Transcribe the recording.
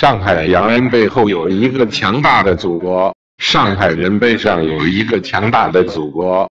上海洋人背后有一个强大的祖国，上海人背上有一个强大的祖国。